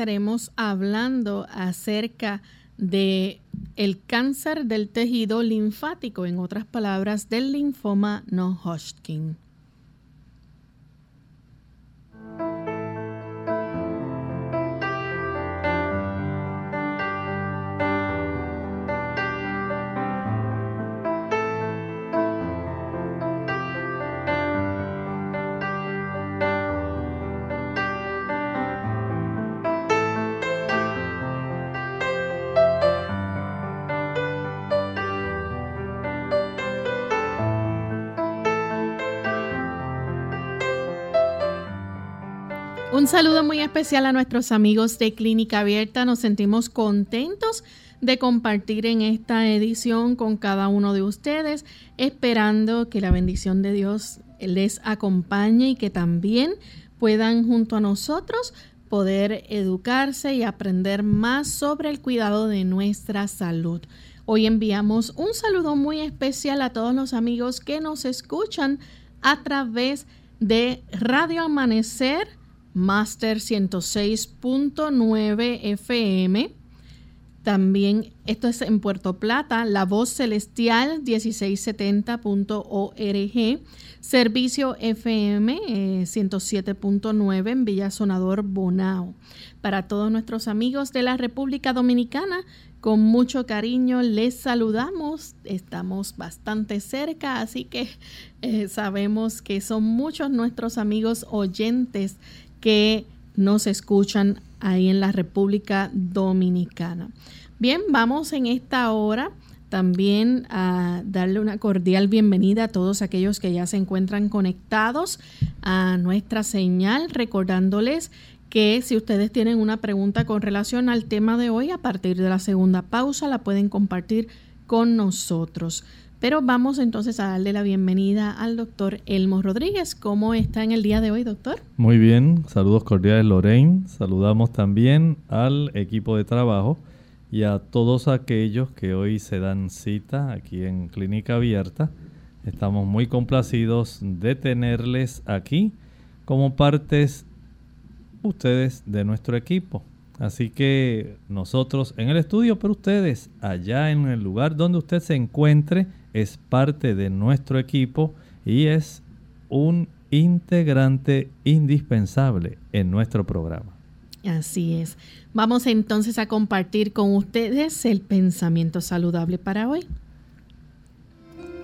Estaremos hablando acerca de el cáncer del tejido linfático, en otras palabras, del linfoma no Hodgkin. Saludo muy especial a nuestros amigos de Clínica Abierta. Nos sentimos contentos de compartir en esta edición con cada uno de ustedes, esperando que la bendición de Dios les acompañe y que también puedan junto a nosotros poder educarse y aprender más sobre el cuidado de nuestra salud. Hoy enviamos un saludo muy especial a todos los amigos que nos escuchan a través de Radio Amanecer Master 106.9 FM. También esto es en Puerto Plata, La Voz Celestial 1670.org, Servicio FM 107.9 eh, en Villa Sonador Bonao. Para todos nuestros amigos de la República Dominicana, con mucho cariño les saludamos. Estamos bastante cerca, así que eh, sabemos que son muchos nuestros amigos oyentes que nos escuchan ahí en la República Dominicana. Bien, vamos en esta hora también a darle una cordial bienvenida a todos aquellos que ya se encuentran conectados a nuestra señal, recordándoles que si ustedes tienen una pregunta con relación al tema de hoy, a partir de la segunda pausa la pueden compartir con nosotros. Pero vamos entonces a darle la bienvenida al doctor Elmo Rodríguez. ¿Cómo está en el día de hoy, doctor? Muy bien, saludos cordiales Lorraine. Saludamos también al equipo de trabajo y a todos aquellos que hoy se dan cita aquí en Clínica Abierta. Estamos muy complacidos de tenerles aquí como partes ustedes de nuestro equipo. Así que nosotros en el estudio, pero ustedes allá en el lugar donde usted se encuentre, es parte de nuestro equipo y es un integrante indispensable en nuestro programa. Así es. Vamos entonces a compartir con ustedes el pensamiento saludable para hoy.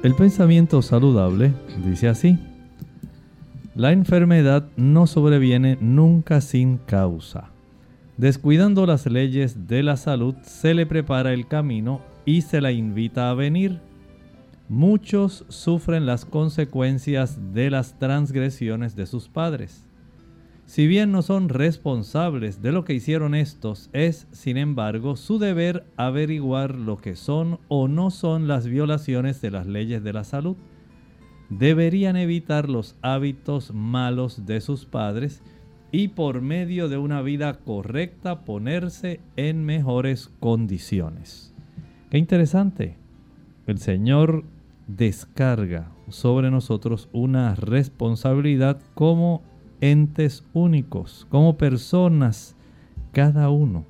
El pensamiento saludable dice así. La enfermedad no sobreviene nunca sin causa. Descuidando las leyes de la salud, se le prepara el camino y se la invita a venir muchos sufren las consecuencias de las transgresiones de sus padres. Si bien no son responsables de lo que hicieron estos, es, sin embargo, su deber averiguar lo que son o no son las violaciones de las leyes de la salud. Deberían evitar los hábitos malos de sus padres y por medio de una vida correcta ponerse en mejores condiciones. Qué interesante. El Señor descarga sobre nosotros una responsabilidad como entes únicos, como personas, cada uno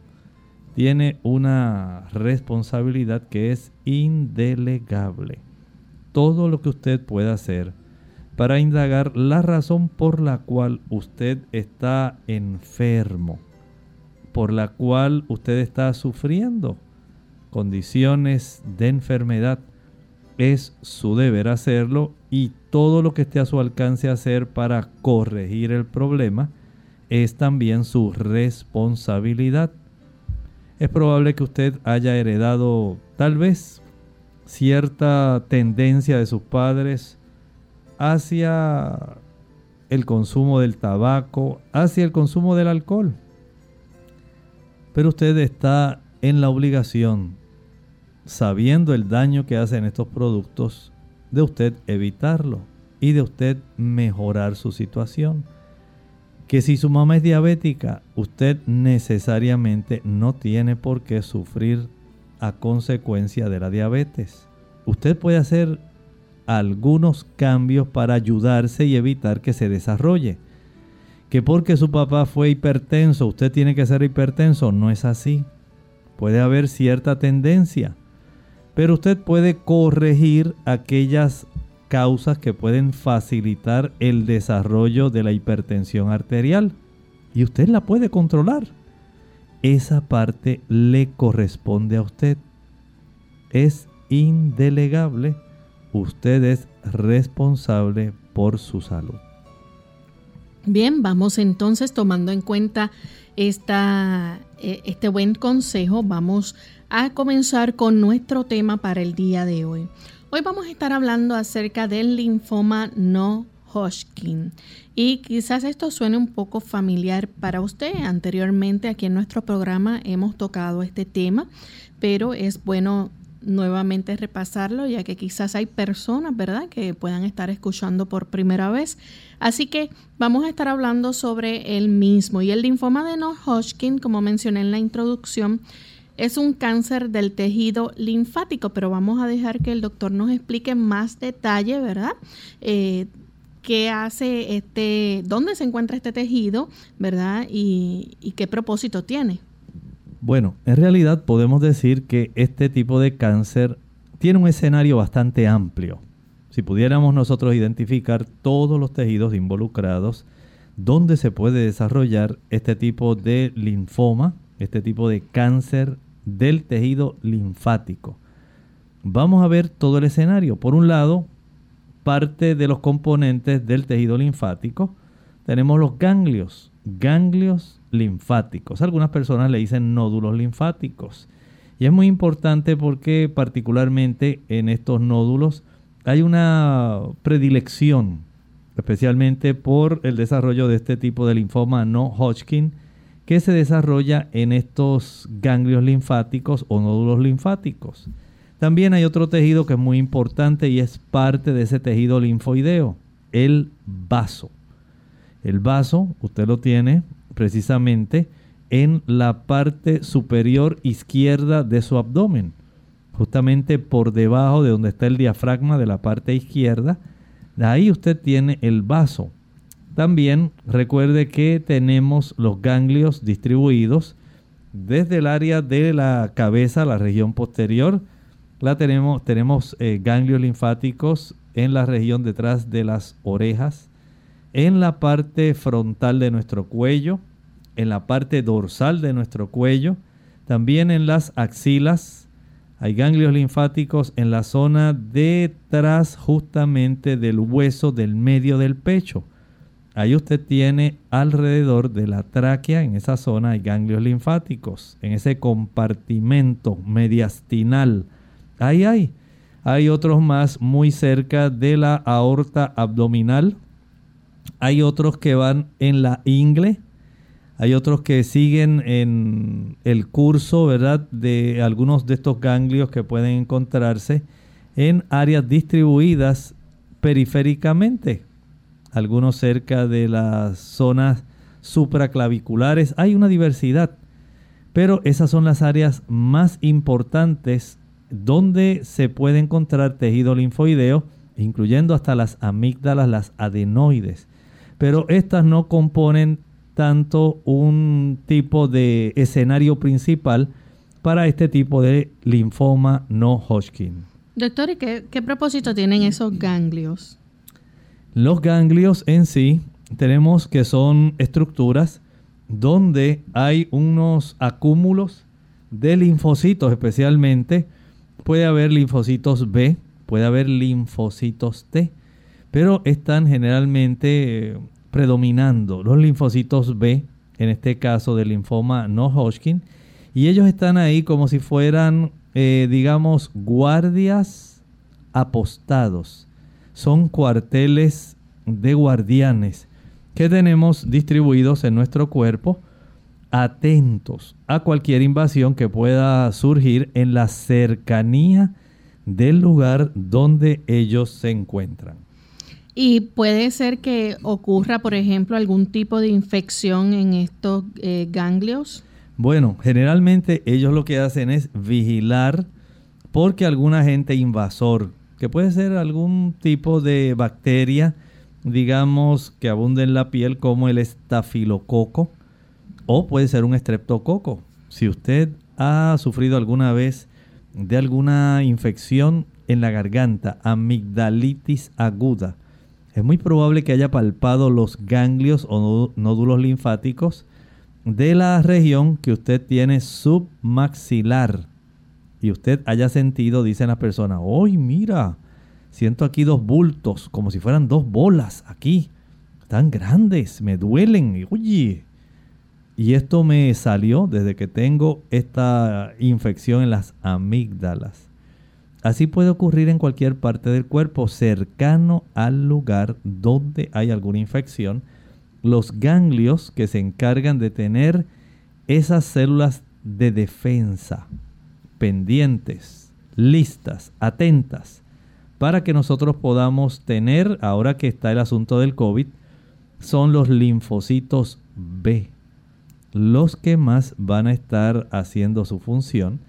tiene una responsabilidad que es indelegable. Todo lo que usted pueda hacer para indagar la razón por la cual usted está enfermo, por la cual usted está sufriendo condiciones de enfermedad. Es su deber hacerlo y todo lo que esté a su alcance hacer para corregir el problema es también su responsabilidad. Es probable que usted haya heredado tal vez cierta tendencia de sus padres hacia el consumo del tabaco, hacia el consumo del alcohol. Pero usted está en la obligación, sabiendo el daño que hacen estos productos, de usted evitarlo y de usted mejorar su situación. Que si su mamá es diabética, usted necesariamente no tiene por qué sufrir a consecuencia de la diabetes. Usted puede hacer algunos cambios para ayudarse y evitar que se desarrolle. Que porque su papá fue hipertenso, usted tiene que ser hipertenso, no es así. Puede haber cierta tendencia, pero usted puede corregir aquellas causas que pueden facilitar el desarrollo de la hipertensión arterial y usted la puede controlar. Esa parte le corresponde a usted. Es indelegable usted es responsable por su salud. Bien, vamos entonces tomando en cuenta esta, e, este buen consejo, vamos a comenzar con nuestro tema para el día de hoy. Hoy vamos a estar hablando acerca del linfoma no Hodgkin. Y quizás esto suene un poco familiar para usted. Anteriormente aquí en nuestro programa hemos tocado este tema, pero es bueno nuevamente repasarlo, ya que quizás hay personas, ¿verdad?, que puedan estar escuchando por primera vez. Así que vamos a estar hablando sobre el mismo. Y el linfoma de No-Hodgkin, como mencioné en la introducción, es un cáncer del tejido linfático, pero vamos a dejar que el doctor nos explique más detalle, ¿verdad? Eh, qué hace este, dónde se encuentra este tejido, ¿verdad? y qué propósito tiene. Bueno, en realidad podemos decir que este tipo de cáncer tiene un escenario bastante amplio. Si pudiéramos nosotros identificar todos los tejidos involucrados donde se puede desarrollar este tipo de linfoma, este tipo de cáncer del tejido linfático. Vamos a ver todo el escenario. Por un lado, parte de los componentes del tejido linfático, tenemos los ganglios, ganglios linfáticos. Algunas personas le dicen nódulos linfáticos. Y es muy importante porque particularmente en estos nódulos hay una predilección, especialmente por el desarrollo de este tipo de linfoma no Hodgkin, que se desarrolla en estos ganglios linfáticos o nódulos linfáticos. También hay otro tejido que es muy importante y es parte de ese tejido linfoideo, el vaso. El vaso, usted lo tiene precisamente en la parte superior izquierda de su abdomen, justamente por debajo de donde está el diafragma de la parte izquierda. Ahí usted tiene el vaso. También recuerde que tenemos los ganglios distribuidos desde el área de la cabeza, la región posterior. La tenemos, tenemos eh, ganglios linfáticos en la región detrás de las orejas, en la parte frontal de nuestro cuello, en la parte dorsal de nuestro cuello, también en las axilas. Hay ganglios linfáticos en la zona detrás justamente del hueso del medio del pecho. Ahí usted tiene alrededor de la tráquea, en esa zona hay ganglios linfáticos, en ese compartimento mediastinal. Ahí hay. Hay otros más muy cerca de la aorta abdominal, hay otros que van en la ingle, hay otros que siguen en el curso, ¿verdad? De algunos de estos ganglios que pueden encontrarse en áreas distribuidas periféricamente. Algunos cerca de las zonas supraclaviculares, hay una diversidad. Pero esas son las áreas más importantes donde se puede encontrar tejido linfoideo, incluyendo hasta las amígdalas, las adenoides. Pero estas no componen tanto un tipo de escenario principal para este tipo de linfoma no Hodgkin. Doctor, ¿y qué, qué propósito tienen esos ganglios? Los ganglios en sí tenemos que son estructuras donde hay unos acúmulos de linfocitos especialmente. Puede haber linfocitos B, puede haber linfocitos T, pero están generalmente eh, predominando los linfocitos B, en este caso del linfoma no Hodgkin, y ellos están ahí como si fueran, eh, digamos, guardias apostados. Son cuarteles de guardianes que tenemos distribuidos en nuestro cuerpo, atentos a cualquier invasión que pueda surgir en la cercanía del lugar donde ellos se encuentran. Y puede ser que ocurra, por ejemplo, algún tipo de infección en estos eh, ganglios. Bueno, generalmente ellos lo que hacen es vigilar porque algún agente invasor, que puede ser algún tipo de bacteria, digamos, que abunda en la piel como el estafilococo o puede ser un estreptococo. Si usted ha sufrido alguna vez de alguna infección en la garganta, amigdalitis aguda, es muy probable que haya palpado los ganglios o nódulos linfáticos de la región que usted tiene submaxilar. Y usted haya sentido, dicen las personas, ¡ay, mira! Siento aquí dos bultos, como si fueran dos bolas aquí. Tan grandes, me duelen. Oye. Y esto me salió desde que tengo esta infección en las amígdalas. Así puede ocurrir en cualquier parte del cuerpo cercano al lugar donde hay alguna infección. Los ganglios que se encargan de tener esas células de defensa pendientes, listas, atentas para que nosotros podamos tener, ahora que está el asunto del COVID, son los linfocitos B, los que más van a estar haciendo su función,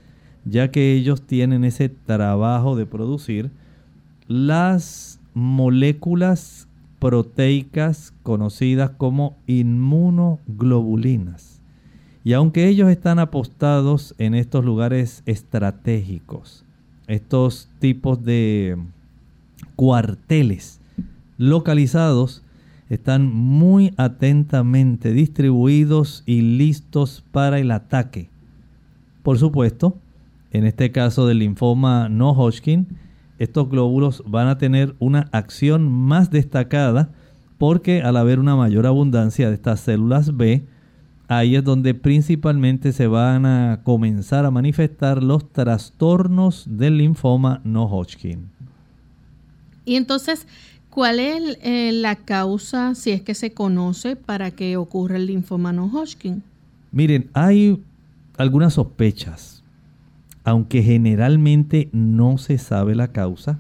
ya que ellos tienen ese trabajo de producir las moléculas proteicas conocidas como inmunoglobulinas. Y aunque ellos están apostados en estos lugares estratégicos, estos tipos de cuarteles localizados están muy atentamente distribuidos y listos para el ataque. Por supuesto, en este caso del linfoma no Hodgkin, estos glóbulos van a tener una acción más destacada porque al haber una mayor abundancia de estas células B, ahí es donde principalmente se van a comenzar a manifestar los trastornos del linfoma no Hodgkin. Y entonces, ¿cuál es eh, la causa, si es que se conoce, para que ocurra el linfoma no Hodgkin? Miren, hay algunas sospechas, aunque generalmente no se sabe la causa.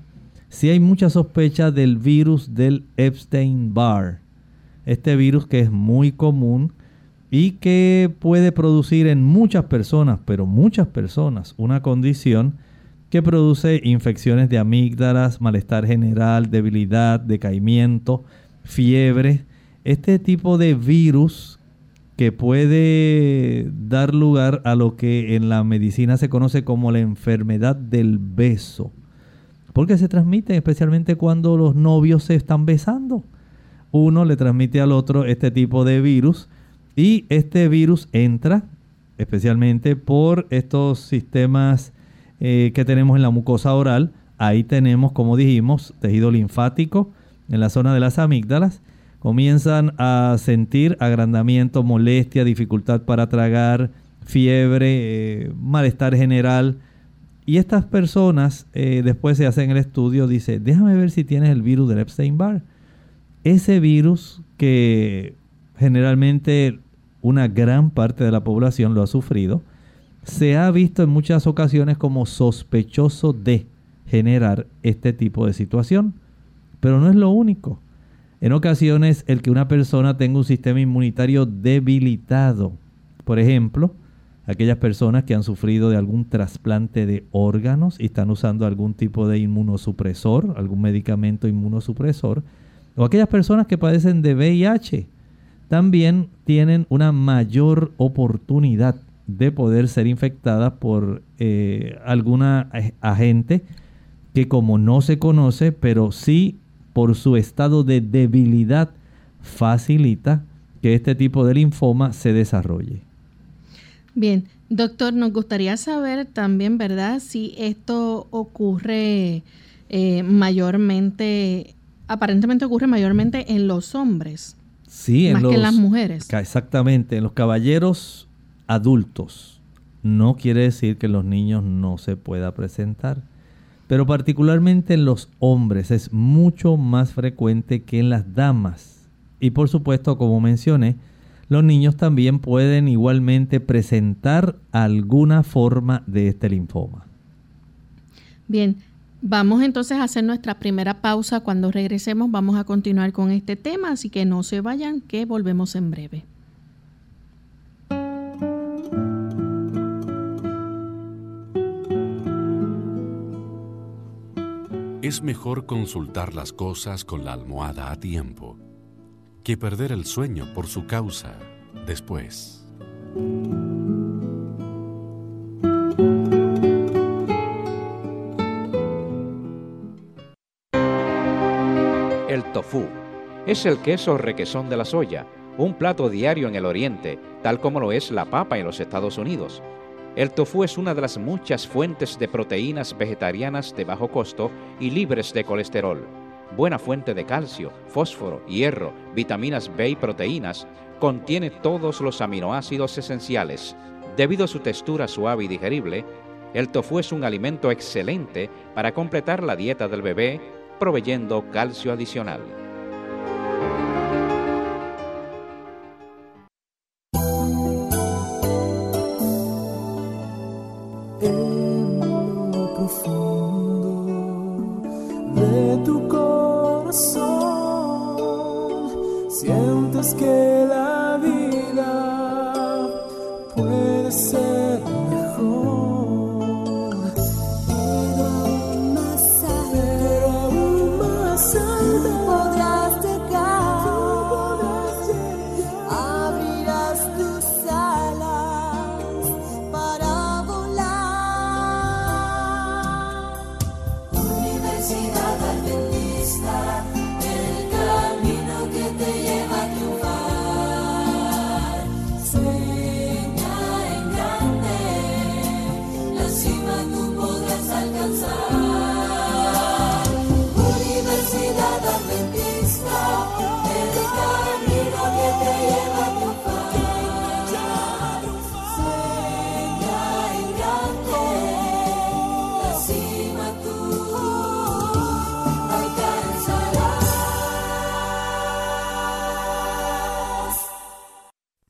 Sí hay mucha sospecha del virus del Epstein-Barr. Este virus que es muy común y que puede producir en muchas personas, pero muchas personas, una condición que produce infecciones de amígdalas, malestar general, debilidad, decaimiento, fiebre. Este tipo de virus que puede dar lugar a lo que en la medicina se conoce como la enfermedad del beso. Porque se transmite especialmente cuando los novios se están besando. Uno le transmite al otro este tipo de virus y este virus entra especialmente por estos sistemas eh, que tenemos en la mucosa oral. Ahí tenemos, como dijimos, tejido linfático en la zona de las amígdalas. Comienzan a sentir agrandamiento, molestia, dificultad para tragar, fiebre, eh, malestar general. Y estas personas eh, después se hacen el estudio, dice, déjame ver si tienes el virus del Epstein-Barr. Ese virus que generalmente una gran parte de la población lo ha sufrido, se ha visto en muchas ocasiones como sospechoso de generar este tipo de situación. Pero no es lo único. En ocasiones el que una persona tenga un sistema inmunitario debilitado. Por ejemplo, aquellas personas que han sufrido de algún trasplante de órganos y están usando algún tipo de inmunosupresor, algún medicamento inmunosupresor, o aquellas personas que padecen de VIH, también tienen una mayor oportunidad de poder ser infectadas por eh, alguna agente que como no se conoce, pero sí por su estado de debilidad facilita que este tipo de linfoma se desarrolle. Bien, doctor, nos gustaría saber también, ¿verdad? Si esto ocurre eh, mayormente, aparentemente ocurre mayormente en los hombres. Sí, más que en las mujeres. Exactamente, en los caballeros adultos. No quiere decir que en los niños no se pueda presentar, pero particularmente en los hombres es mucho más frecuente que en las damas. Y por supuesto, como mencioné, los niños también pueden igualmente presentar alguna forma de este linfoma. Bien, vamos entonces a hacer nuestra primera pausa. Cuando regresemos vamos a continuar con este tema, así que no se vayan, que volvemos en breve. Es mejor consultar las cosas con la almohada a tiempo que perder el sueño por su causa después. Tofu es el queso requesón de la soya, un plato diario en el Oriente, tal como lo es la papa en los Estados Unidos. El tofu es una de las muchas fuentes de proteínas vegetarianas de bajo costo y libres de colesterol buena fuente de calcio, fósforo, hierro, vitaminas B y proteínas, contiene todos los aminoácidos esenciales. Debido a su textura suave y digerible, el tofu es un alimento excelente para completar la dieta del bebé, proveyendo calcio adicional.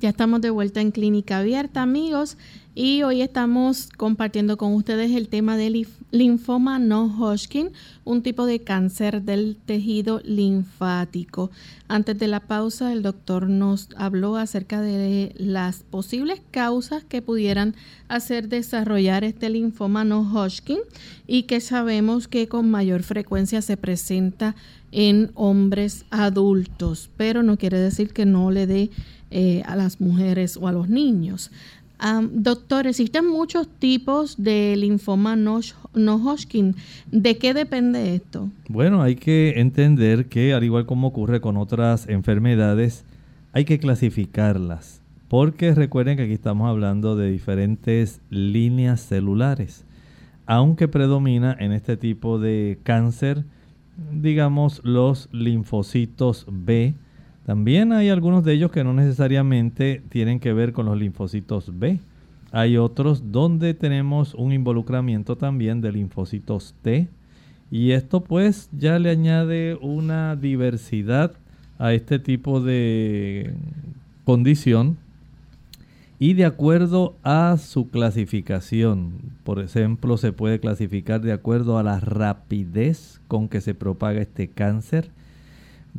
Ya estamos de vuelta en Clínica Abierta, amigos, y hoy estamos compartiendo con ustedes el tema del linfoma no Hodgkin, un tipo de cáncer del tejido linfático. Antes de la pausa, el doctor nos habló acerca de las posibles causas que pudieran hacer desarrollar este linfoma no Hodgkin y que sabemos que con mayor frecuencia se presenta en hombres adultos, pero no quiere decir que no le dé eh, a las mujeres o a los niños. doctor, existen muchos tipos de linfoma no, Hodgkin. ¿De qué depende esto? Bueno, hay que entender que al igual como ocurre con otras enfermedades, hay que clasificarlas. Porque recuerden que aquí estamos hablando de diferentes líneas celulares. Aunque predomina en este tipo de cáncer, digamos, los linfocitos B, También hay algunos de ellos que no necesariamente tienen que ver con los linfocitos B. Hay otros donde tenemos un involucramiento también de linfocitos T. Y esto pues ya le añade una diversidad a este tipo de condición y de acuerdo a su clasificación. Por ejemplo, se puede clasificar de acuerdo a la rapidez con que se propaga este cáncer.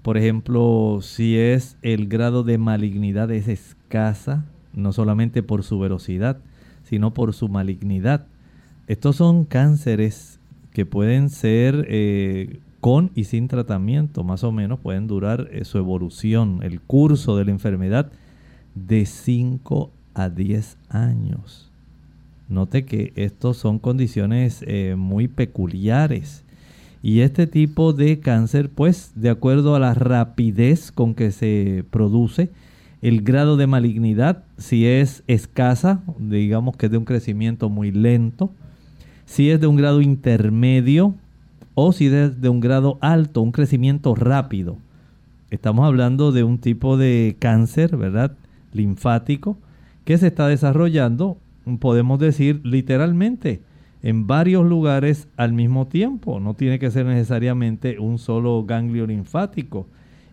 Por ejemplo, si es el grado de malignidad es escasa, no solamente por su velocidad, sino por su malignidad. Estos son cánceres que pueden ser eh, con y sin tratamiento, más o menos pueden durar eh, su evolución, el curso de la enfermedad de 5 a 10 años. Note que estos son condiciones eh, muy peculiares. Y este tipo de cáncer, pues, de acuerdo a la rapidez con que se produce, el grado de malignidad, si es escasa, digamos que es de un crecimiento muy lento, si es de un grado intermedio o si es de un grado alto, un crecimiento rápido. Estamos hablando de un tipo de cáncer, ¿verdad? Linfático, que se está desarrollando, podemos decir literalmente, en varios lugares al mismo tiempo. No tiene que ser necesariamente un solo ganglio linfático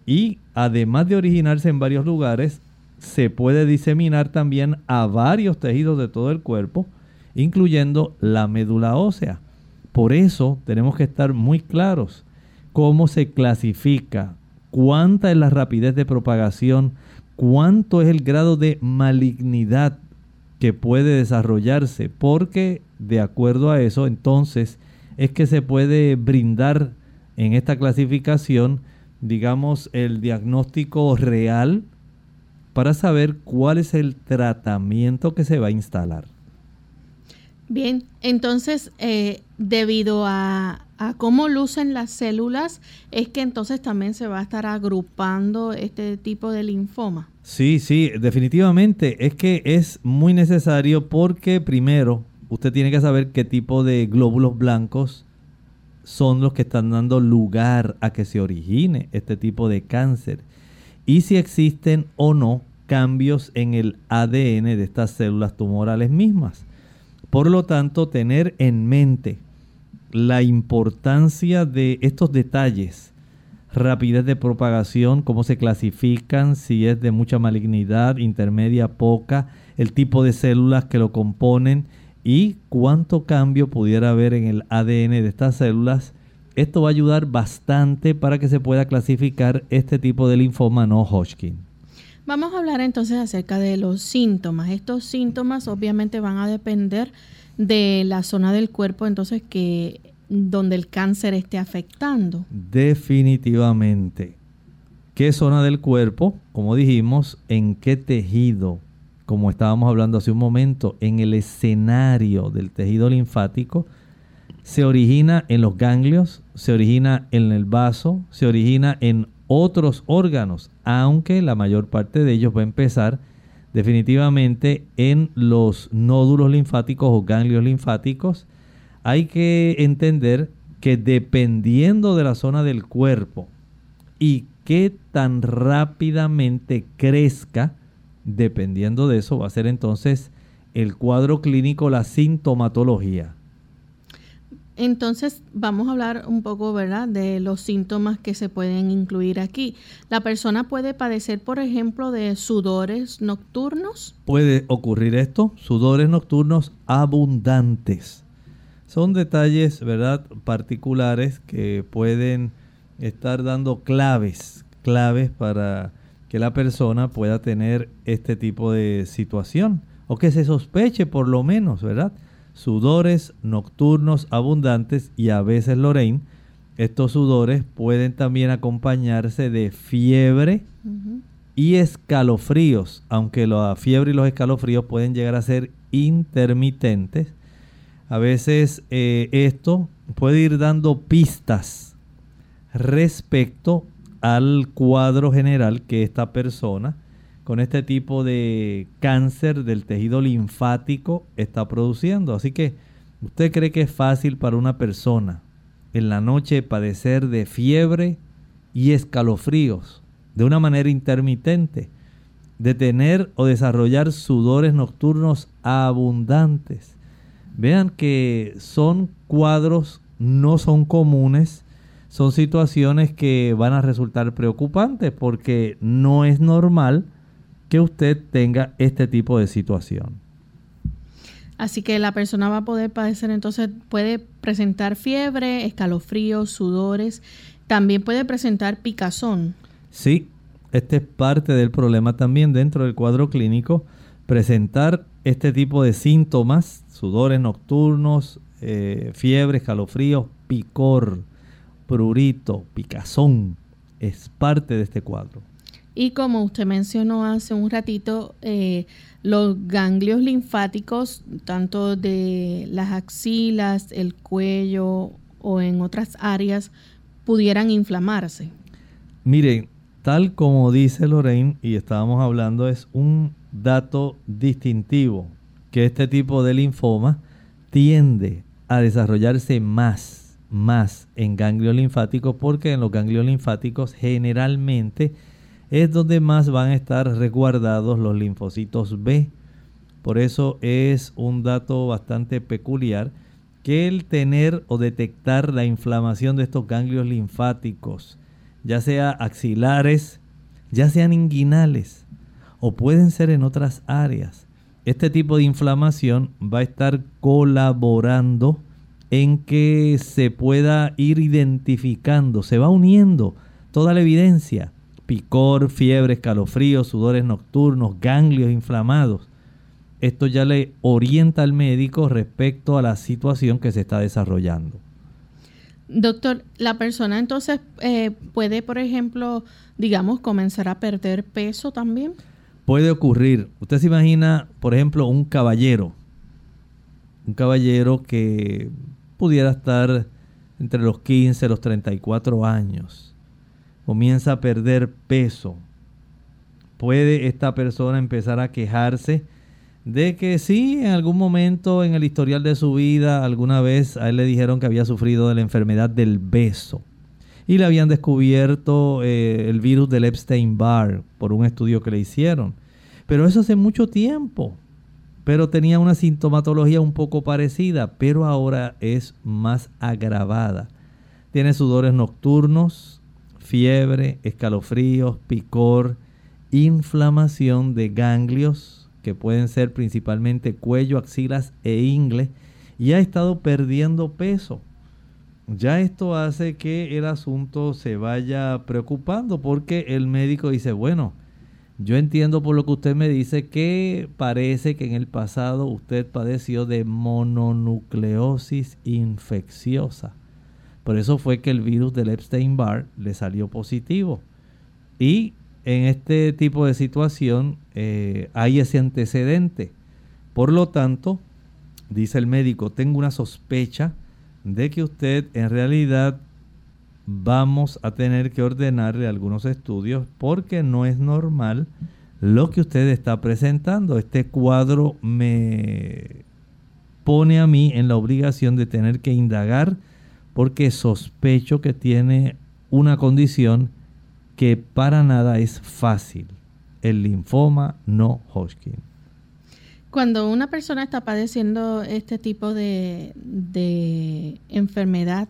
y además de originarse en varios lugares, se puede diseminar también a varios tejidos de todo el cuerpo, incluyendo la médula ósea. Por eso tenemos que estar muy claros cómo se clasifica, cuánta es la rapidez de propagación, cuánto es el grado de malignidad que puede desarrollarse, porque de acuerdo a eso entonces es que se puede brindar en esta clasificación digamos, el diagnóstico real para saber cuál es el tratamiento que se va a instalar. Bien, entonces, eh, debido a, a, cómo lucen las células, es que entonces también se va a estar agrupando este tipo de linfoma. Sí, sí, definitivamente. Es que es muy necesario porque primero usted tiene que saber qué tipo de glóbulos blancos son los que están dando lugar a que se origine este tipo de cáncer y si existen o no cambios en el ADN de estas células tumorales mismas. Por lo tanto, tener en mente la importancia de estos detalles, rapidez de propagación, cómo se clasifican, si es de mucha malignidad, intermedia, poca, el tipo de células que lo componen y cuánto cambio pudiera haber en el ADN de estas células. Esto va a ayudar bastante para que se pueda clasificar este tipo de linfoma no Hodgkin. Vamos a hablar entonces acerca de los síntomas. Estos síntomas obviamente van a depender de la zona del cuerpo entonces que donde el cáncer esté afectando. Definitivamente. ¿Qué zona del cuerpo? Como dijimos, ¿en qué tejido? como estábamos hablando hace un momento, en el escenario del tejido linfático, se origina en los ganglios, se origina en el vaso, se origina en otros órganos, aunque la mayor parte de ellos va a empezar definitivamente en los nódulos linfáticos o ganglios linfáticos. Hay que entender que dependiendo de la zona del cuerpo y qué tan rápidamente crezca, Dependiendo de eso va a ser entonces el cuadro clínico, la sintomatología. Entonces vamos a hablar un poco, ¿verdad?, de los síntomas que se pueden incluir aquí. La persona puede padecer, por ejemplo, de sudores nocturnos. Puede ocurrir esto, sudores nocturnos abundantes. Son detalles, ¿verdad?, particulares que pueden estar dando claves, claves para que la persona pueda tener este tipo de situación o que se sospeche por lo menos, ¿verdad? Sudores nocturnos abundantes y a veces, Lorraine, estos sudores pueden también acompañarse de fiebre y escalofríos, aunque la fiebre y los escalofríos pueden llegar a ser intermitentes. A veces eh, esto puede ir dando pistas respecto al cuadro general que esta persona con este tipo de cáncer del tejido linfático está produciendo. Así que, ¿usted cree que es fácil para una persona en la noche padecer de fiebre y escalofríos? de una manera intermitente, de tener o desarrollar sudores nocturnos abundantes. Vean que son cuadros, no son comunes, son situaciones que van a resultar preocupantes porque no es normal que usted tenga este tipo de situación. Así que la persona va a poder padecer, entonces puede presentar fiebre, escalofríos, sudores, también puede presentar picazón. Sí, este es parte del problema también dentro del cuadro clínico, presentar este tipo de síntomas, sudores nocturnos, eh, fiebre, escalofrío, picor, prurito, picazón, es parte de este cuadro. Y como usted mencionó hace un ratito, eh, los ganglios linfáticos, tanto de las axilas, el cuello o en otras áreas, pudieran inflamarse. Miren, tal como dice Lorraine y estábamos hablando, es un dato distintivo que este tipo de linfoma tiende a desarrollarse más, más en ganglios linfáticos porque en los ganglios linfáticos generalmente es donde más van a estar resguardados los linfocitos B. Por eso es un dato bastante peculiar que el tener o detectar la inflamación de estos ganglios linfáticos, ya sea axilares, ya sean inguinales o pueden ser en otras áreas. Este tipo de inflamación va a estar colaborando en que se pueda ir identificando, se va uniendo toda la evidencia picor, fiebre, escalofríos, sudores nocturnos, ganglios inflamados. Esto ya le orienta al médico respecto a la situación que se está desarrollando. Doctor, la persona entonces eh, puede, por ejemplo, digamos, comenzar a perder peso también. Puede ocurrir. Usted se imagina, por ejemplo, un caballero. Un caballero que pudiera estar entre los 15 y los 34 años comienza a perder peso. Puede esta persona empezar a quejarse de que sí, en algún momento en el historial de su vida, alguna vez a él le dijeron que había sufrido de la enfermedad del beso y le habían descubierto eh, el virus del Epstein-Barr por un estudio que le hicieron. Pero eso hace mucho tiempo. Pero tenía una sintomatología un poco parecida, pero ahora es más agravada. Tiene sudores nocturnos, fiebre, escalofríos, picor, inflamación de ganglios, que pueden ser principalmente cuello, axilas e ingle, y ha estado perdiendo peso. Ya esto hace que el asunto se vaya preocupando porque el médico dice, bueno, yo entiendo por lo que usted me dice que parece que en el pasado usted padeció de mononucleosis infecciosa. Por eso fue que el virus del Epstein-Barr le salió positivo. Y en este tipo de situación eh, hay ese antecedente. Por lo tanto, dice el médico, tengo una sospecha de que usted en realidad vamos a tener que ordenarle algunos estudios porque no es normal lo que usted está presentando. Este cuadro me pone a mí en la obligación de tener que indagar porque sospecho que tiene una condición que para nada es fácil, el linfoma no Hodgkin. Cuando una persona está padeciendo este tipo de, enfermedad,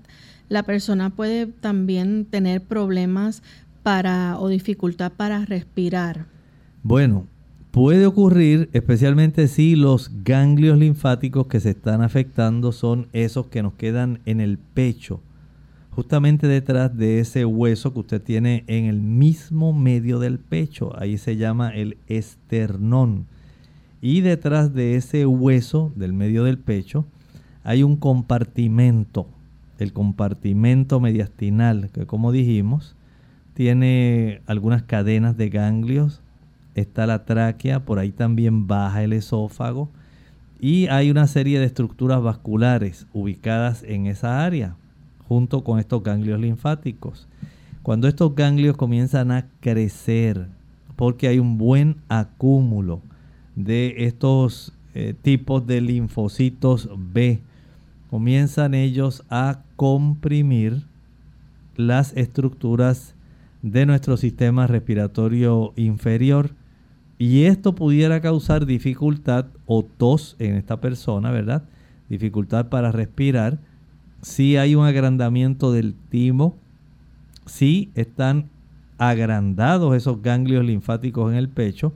la persona puede también tener problemas para o dificultad para respirar. Bueno, Puede ocurrir especialmente si los ganglios linfáticos que se están afectando son esos que nos quedan en el pecho, justamente detrás de ese hueso que usted tiene en el mismo medio del pecho. Ahí se llama el esternón. Y detrás de ese hueso del medio del pecho hay un compartimento, el compartimento mediastinal, que como dijimos, tiene algunas cadenas de ganglios está la tráquea, por ahí también baja el esófago y hay una serie de estructuras vasculares ubicadas en esa área junto con estos ganglios linfáticos. Cuando estos ganglios comienzan a crecer, porque hay un buen acúmulo de estos eh, tipos de linfocitos B, comienzan ellos a comprimir las estructuras de nuestro sistema respiratorio inferior y esto pudiera causar dificultad o tos en esta persona, ¿verdad? Dificultad para respirar. Si hay un agrandamiento del timo, si están agrandados esos ganglios linfáticos en el pecho,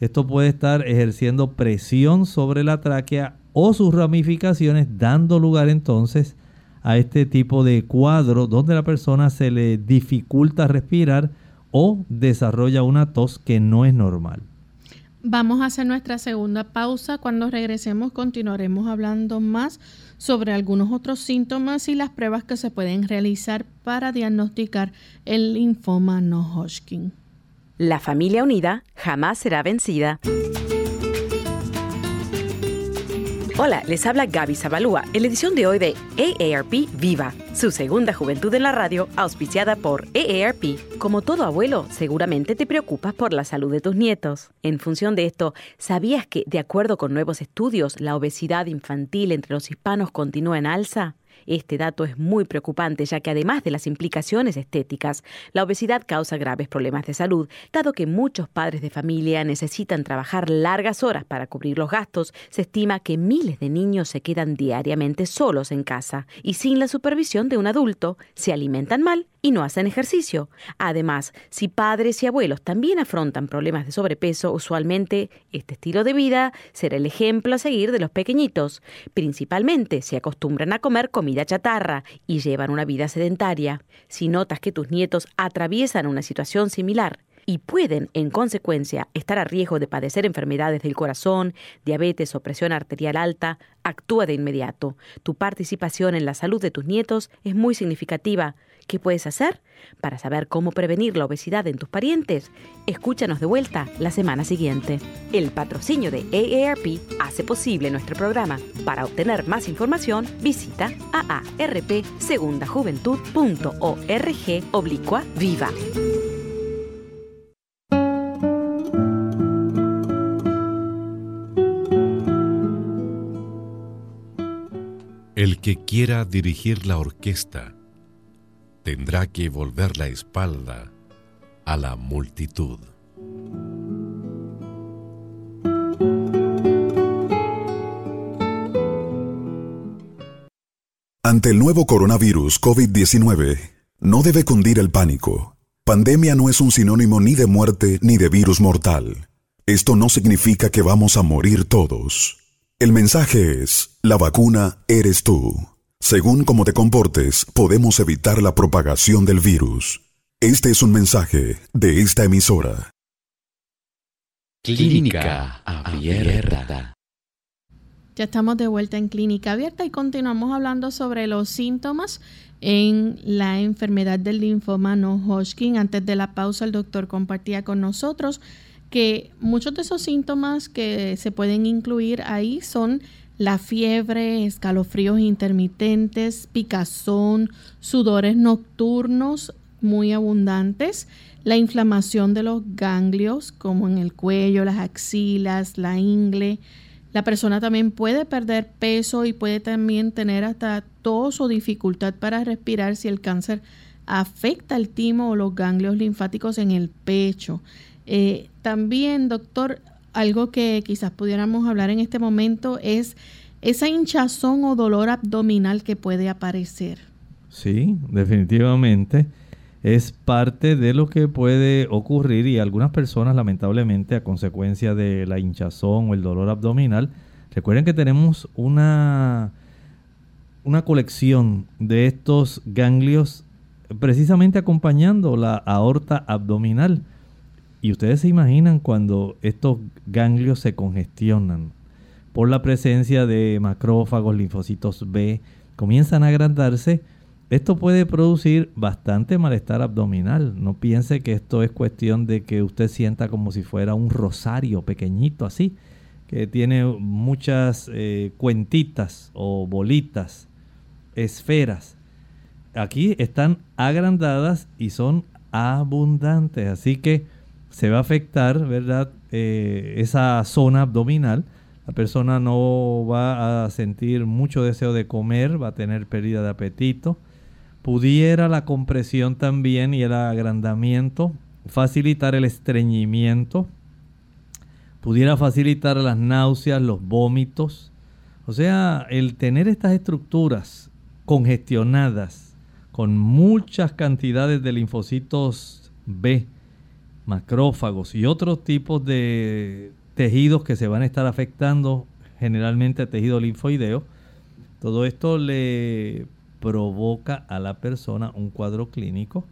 esto puede estar ejerciendo presión sobre la tráquea o sus ramificaciones, dando lugar entonces a este tipo de cuadro donde la persona se le dificulta respirar o desarrolla una tos que no es normal. Vamos a hacer nuestra segunda pausa. Cuando regresemos continuaremos hablando más sobre algunos otros síntomas y las pruebas que se pueden realizar para diagnosticar el linfoma no Hodgkin. La familia unida jamás será vencida. Hola, les habla Gaby Zabalúa en la edición de hoy de AARP Viva, su segunda juventud en la radio, auspiciada por AARP. Como todo abuelo, seguramente te preocupas por la salud de tus nietos. En función de esto, ¿sabías que, de acuerdo con nuevos estudios, la obesidad infantil entre los hispanos continúa en alza? Este dato es muy preocupante ya que además de las implicaciones estéticas, la obesidad causa graves problemas de salud, dado que muchos padres de familia necesitan trabajar largas horas para cubrir los gastos, se estima que miles de niños se quedan diariamente solos en casa y sin la supervisión de un adulto, se alimentan mal y no hacen ejercicio. Además, si padres y abuelos también afrontan problemas de sobrepeso, usualmente este estilo de vida será el ejemplo a seguir de los pequeñitos. Principalmente se acostumbran a comer comida chatarra y llevan una vida sedentaria. Si notas que tus nietos atraviesan una situación similar, y pueden, en consecuencia, estar a riesgo de padecer enfermedades del corazón, diabetes o presión arterial alta, actúa de inmediato. Tu participación en la salud de tus nietos es muy significativa. ¿Qué puedes hacer? Para saber cómo prevenir la obesidad en tus parientes, escúchanos de vuelta la semana siguiente. El patrocinio de AARP hace posible nuestro programa. Para obtener más información, visita aarpsegundajuventud.org oblicua viva. El que quiera dirigir la orquesta tendrá que volver la espalda a la multitud. Ante el nuevo coronavirus COVID-19, no debe cundir el pánico. Pandemia no es un sinónimo ni de muerte ni de virus mortal. Esto no significa que vamos a morir todos. El mensaje es, la vacuna eres tú. Según cómo te comportes, podemos evitar la propagación del virus. Este es un mensaje de esta emisora. Clínica Abierta. Ya estamos de vuelta en Clínica Abierta y continuamos hablando sobre los síntomas en la enfermedad del linfoma no Hodgkin. Antes de la pausa, el doctor compartía con nosotros que muchos de esos síntomas que se pueden incluir ahí son la fiebre, escalofríos intermitentes, picazón, sudores nocturnos muy abundantes, la inflamación de los ganglios como en el cuello, las axilas, la ingle. La persona también puede perder peso y puede también tener hasta tos o dificultad para respirar si el cáncer afecta el timo o los ganglios linfáticos en el pecho. Eh, también, doctor, algo que quizás pudiéramos hablar en este momento es esa hinchazón o dolor abdominal que puede aparecer. Sí, definitivamente es parte de lo que puede ocurrir y algunas personas lamentablemente a consecuencia de la hinchazón o el dolor abdominal, recuerden que tenemos una, una colección de estos ganglios precisamente acompañando la aorta abdominal. Y ustedes se imaginan cuando estos ganglios se congestionan por la presencia de macrófagos, linfocitos B, comienzan a agrandarse. Esto puede producir bastante malestar abdominal. No piense que esto es cuestión de que usted sienta como si fuera un rosario pequeñito así, que tiene muchas eh, cuentitas o bolitas, esferas. Aquí están agrandadas y son abundantes. Así que se va a afectar, ¿verdad? Eh, esa zona abdominal. La persona no va a sentir mucho deseo de comer, va a tener pérdida de apetito, Pudiera la compresión también y el agrandamiento facilitar el estreñimiento. Pudiera facilitar las náuseas, los vómitos. O sea, el tener estas estructuras congestionadas con muchas cantidades de linfocitos B, macrófagos y otros tipos de tejidos que se van a estar afectando, generalmente tejido linfoideo, todo esto le provoca a la persona un cuadro clínico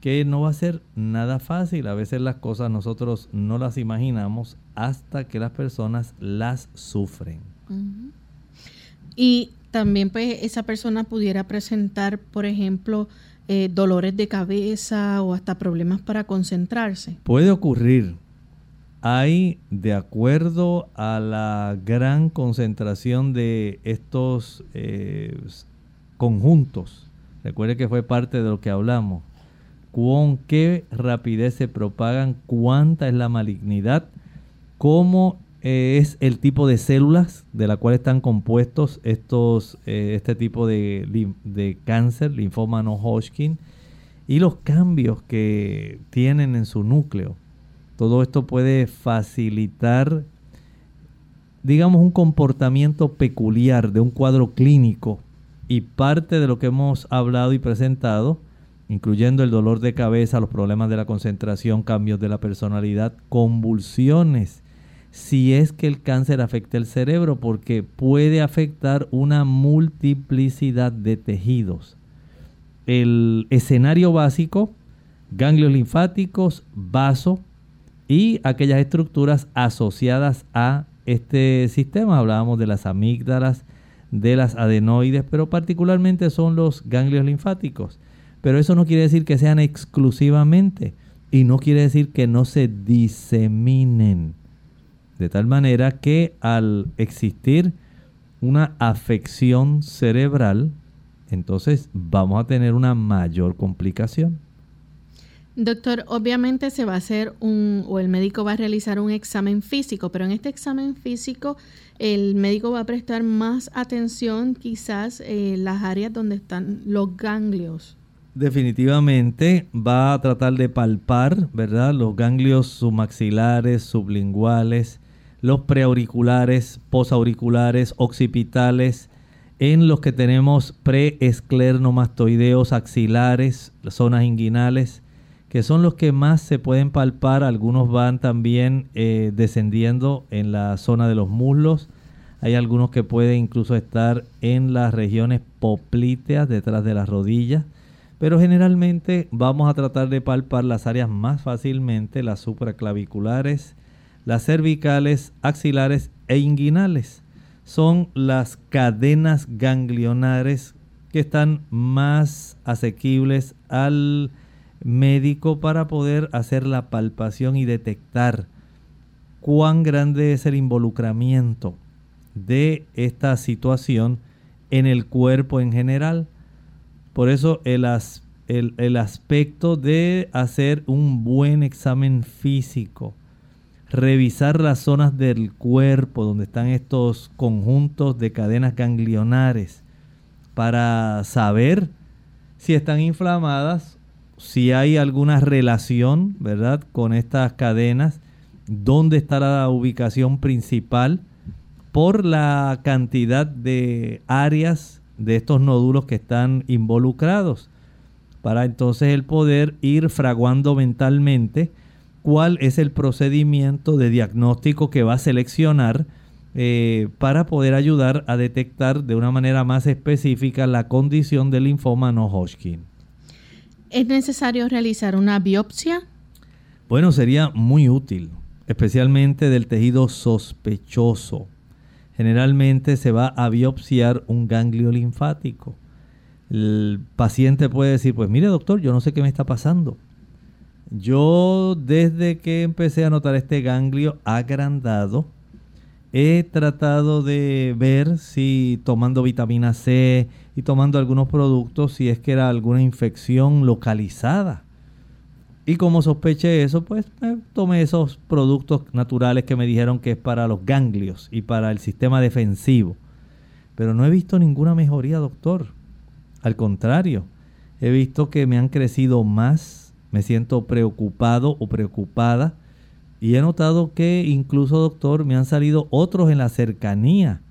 que no va a ser nada fácil. A veces las cosas nosotros no las imaginamos hasta que las personas las sufren. Y también pues esa persona pudiera presentar, por ejemplo, eh, dolores de cabeza o hasta problemas para concentrarse. Puede ocurrir. Hay, de acuerdo a la gran concentración de estos eh, conjuntos, recuerde que fue parte de lo que hablamos, con qué rapidez se propagan, cuánta es la malignidad, cómo es el tipo de células de la cual están compuestos estos, eh, este tipo de, de, cáncer, linfoma no Hodgkin, y los cambios que tienen en su núcleo. Todo esto puede facilitar, digamos, un comportamiento peculiar de un cuadro clínico y parte de lo que hemos hablado y presentado, incluyendo el dolor de cabeza, los problemas de la concentración, cambios de la personalidad, convulsiones, si es que el cáncer afecta el cerebro, porque puede afectar una multiplicidad de tejidos. El escenario básico, ganglios linfáticos, vaso y aquellas estructuras asociadas a este sistema. Hablábamos de las amígdalas, de las adenoides, pero particularmente son los ganglios linfáticos. Pero eso no quiere decir que sean exclusivamente y no quiere decir que no se diseminen. De tal manera que al existir una afección cerebral, entonces vamos a tener una mayor complicación. Doctor, obviamente se va a hacer un, o el médico va a realizar un examen físico, pero en este examen físico el médico va a prestar más atención quizás en las áreas donde están los ganglios. Definitivamente va a tratar de palpar, ¿verdad? Los ganglios submaxilares, sublinguales, los preauriculares, posauriculares, occipitales, en los que tenemos preesclernomastoideos axilares, zonas inguinales, que son los que más se pueden palpar. Algunos van también eh, descendiendo en la zona de los muslos. Hay algunos que pueden incluso estar en las regiones poplíteas, detrás de las rodillas. Pero generalmente vamos a tratar de palpar las áreas más fácilmente, las supraclaviculares, las cervicales, axilares e inguinales. Son las cadenas ganglionares que están más asequibles al médico para poder hacer la palpación y detectar cuán grande es el involucramiento de esta situación en el cuerpo en general. Por eso el, el, el aspecto de hacer un buen examen físico, revisar las zonas del cuerpo donde están estos conjuntos de cadenas ganglionares para saber si están inflamadas, si hay alguna relación, ¿verdad?, con estas cadenas, dónde está la ubicación principal por la cantidad de áreas de estos nódulos que están involucrados, para entonces el poder ir fraguando mentalmente cuál es el procedimiento de diagnóstico que va a seleccionar eh, para poder ayudar a detectar de una manera más específica la condición del linfoma no Hodgkin. ¿Es necesario realizar una biopsia? Bueno, sería muy útil, especialmente del tejido sospechoso. Generalmente se va a biopsiar un ganglio linfático. El paciente puede decir, pues mire doctor, yo no sé qué me está pasando yo desde que empecé a notar este ganglio agrandado, he tratado de ver si tomando vitamina C y tomando algunos productos, si es que era alguna infección localizada. Y como sospeché eso, pues tomé esos productos naturales que me dijeron que es para los ganglios y para el sistema defensivo. Pero no he visto ninguna mejoría, doctor. Al contrario, he visto que me han crecido más, me siento preocupado o preocupada y he notado que incluso, doctor, me han salido otros en la cercanía.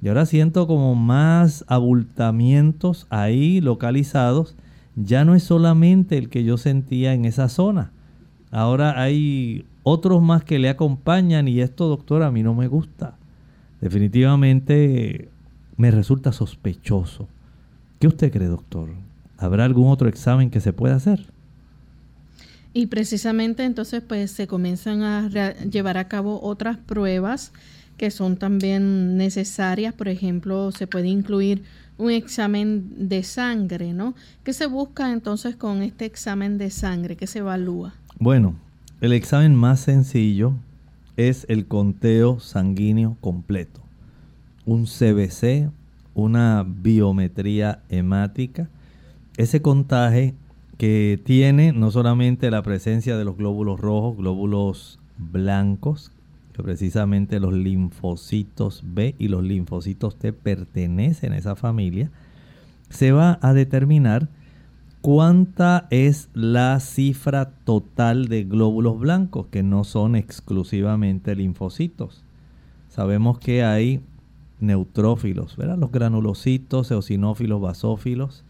Y ahora siento como más abultamientos ahí localizados. Ya no es solamente el que yo sentía en esa zona. Ahora hay otros más que le acompañan y esto, doctor, a mí no me gusta. Definitivamente me resulta sospechoso. ¿Qué usted cree, doctor? ¿Habrá algún otro examen que se pueda hacer? Y precisamente entonces pues se comienzan a llevar a cabo otras pruebas que son también necesarias. Por ejemplo, se puede incluir un examen de sangre, ¿no? ¿Qué se busca entonces con este examen de sangre? ¿Qué se evalúa? Bueno, el examen más sencillo es el conteo sanguíneo completo. Un CBC, una biometría hemática. Ese contaje que tiene no solamente la presencia de los glóbulos rojos, glóbulos blancos, que precisamente los linfocitos B y los linfocitos T pertenecen a esa familia, se va a determinar cuánta es la cifra total de glóbulos blancos, que no son exclusivamente linfocitos. Sabemos que hay neutrófilos, ¿verdad? los granulocitos, eosinófilos, basófilos,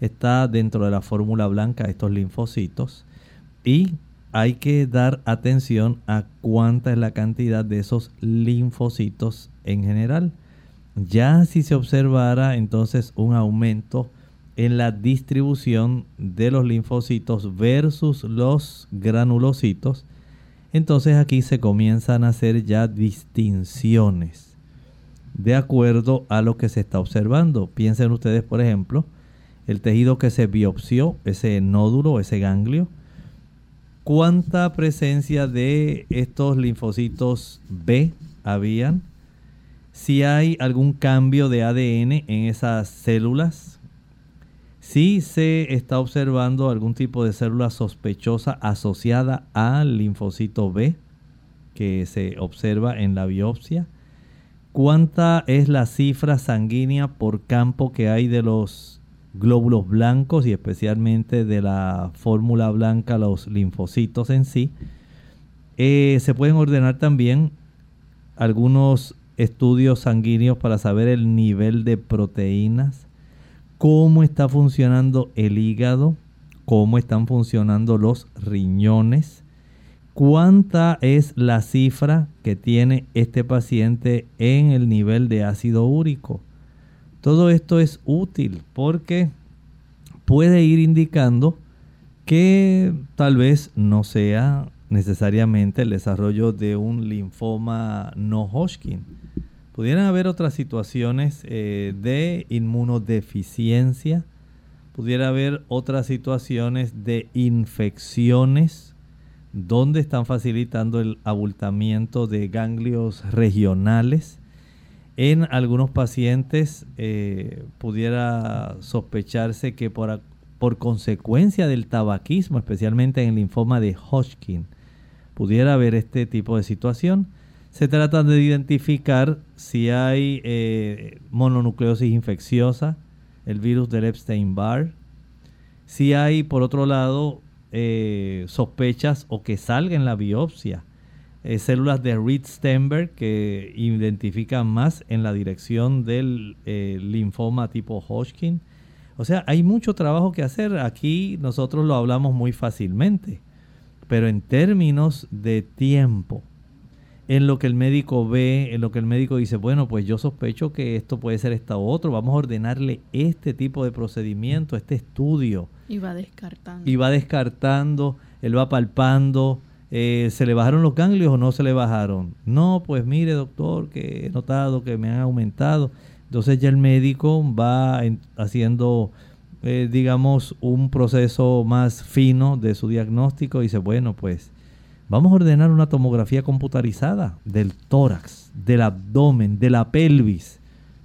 está dentro de la fórmula blanca estos linfocitos y hay que dar atención a cuánta es la cantidad de esos linfocitos en general. Ya si se observara entonces un aumento en la distribución de los linfocitos versus los granulocitos, entonces aquí se comienzan a hacer ya distinciones de acuerdo a lo que se está observando. Piensen ustedes, por ejemplo, el tejido que se biopsió, ese nódulo, ese ganglio, cuánta presencia de estos linfocitos B habían, si hay algún cambio de ADN en esas células, si se está observando algún tipo de célula sospechosa asociada al linfocito B que se observa en la biopsia, cuánta es la cifra sanguínea por campo que hay de los glóbulos blancos y especialmente de la fórmula blanca, los linfocitos en sí. Eh, se pueden ordenar también algunos estudios sanguíneos para saber el nivel de proteínas, cómo está funcionando el hígado, cómo están funcionando los riñones, cuánta es la cifra que tiene este paciente en el nivel de ácido úrico todo esto es útil porque puede ir indicando que tal vez no sea necesariamente el desarrollo de un linfoma no Hodgkin. Pudieran haber otras situaciones eh, de inmunodeficiencia, pudiera haber otras situaciones de infecciones donde están facilitando el abultamiento de ganglios regionales en algunos pacientes eh, pudiera sospecharse que por, por consecuencia del tabaquismo, especialmente en el linfoma de Hodgkin, pudiera haber este tipo de situación. Se trata de identificar si hay eh, mononucleosis infecciosa, el virus del Epstein-Barr, si hay, por otro lado, eh, sospechas o que salga en la biopsia eh, células de Reed-Stenberg que identifican más en la dirección del eh, linfoma tipo Hodgkin. O sea, hay mucho trabajo que hacer. Aquí nosotros lo hablamos muy fácilmente, pero en términos de tiempo, en lo que el médico ve, en lo que el médico dice, bueno, pues yo sospecho que esto puede ser esta otro, vamos a ordenarle este tipo de procedimiento, este estudio. Y va descartando. Y va descartando, él va palpando, eh, ¿se le bajaron los ganglios o no se le bajaron? No, pues mire doctor, que he notado que me han aumentado. Entonces ya el médico va haciendo, eh, digamos, un proceso más fino de su diagnóstico y dice, bueno, pues vamos a ordenar una tomografía computarizada del tórax, del abdomen, de la pelvis,